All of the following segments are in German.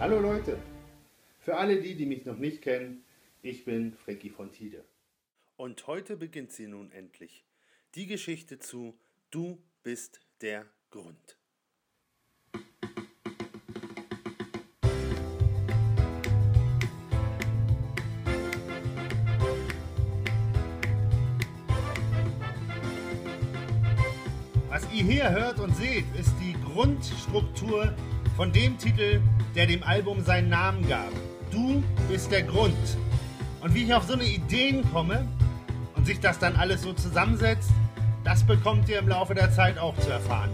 Hallo Leute! Für alle die, die mich noch nicht kennen, ich bin Frankie von Tide. Und heute beginnt sie nun endlich. Die Geschichte zu Du bist der Grund. Was ihr hier hört und seht, ist die Grundstruktur von dem Titel, der dem Album seinen Namen gab. Du bist der Grund. Und wie ich auf so eine Ideen komme und sich das dann alles so zusammensetzt, das bekommt ihr im Laufe der Zeit auch zu erfahren.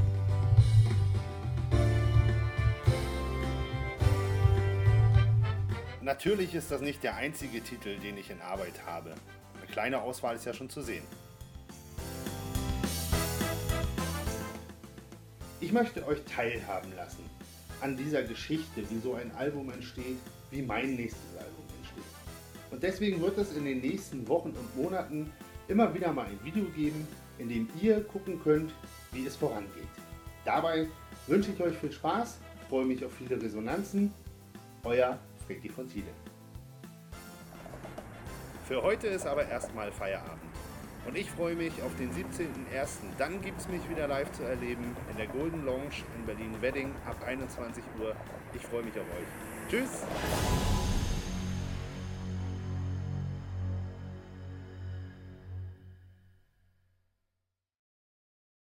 Natürlich ist das nicht der einzige Titel, den ich in Arbeit habe. Eine kleine Auswahl ist ja schon zu sehen. Ich möchte euch teilhaben lassen an dieser Geschichte, wie so ein Album entsteht, wie mein nächstes Album entsteht. Und deswegen wird es in den nächsten Wochen und Monaten immer wieder mal ein Video geben, in dem ihr gucken könnt, wie es vorangeht. Dabei wünsche ich euch viel Spaß, freue mich auf viele Resonanzen. Euer Freddy von Tide. Für heute ist aber erstmal Feierabend. Und ich freue mich auf den 17.01. Dann gibt es mich wieder live zu erleben in der Golden Lounge in Berlin-Wedding ab 21 Uhr. Ich freue mich auf euch. Tschüss!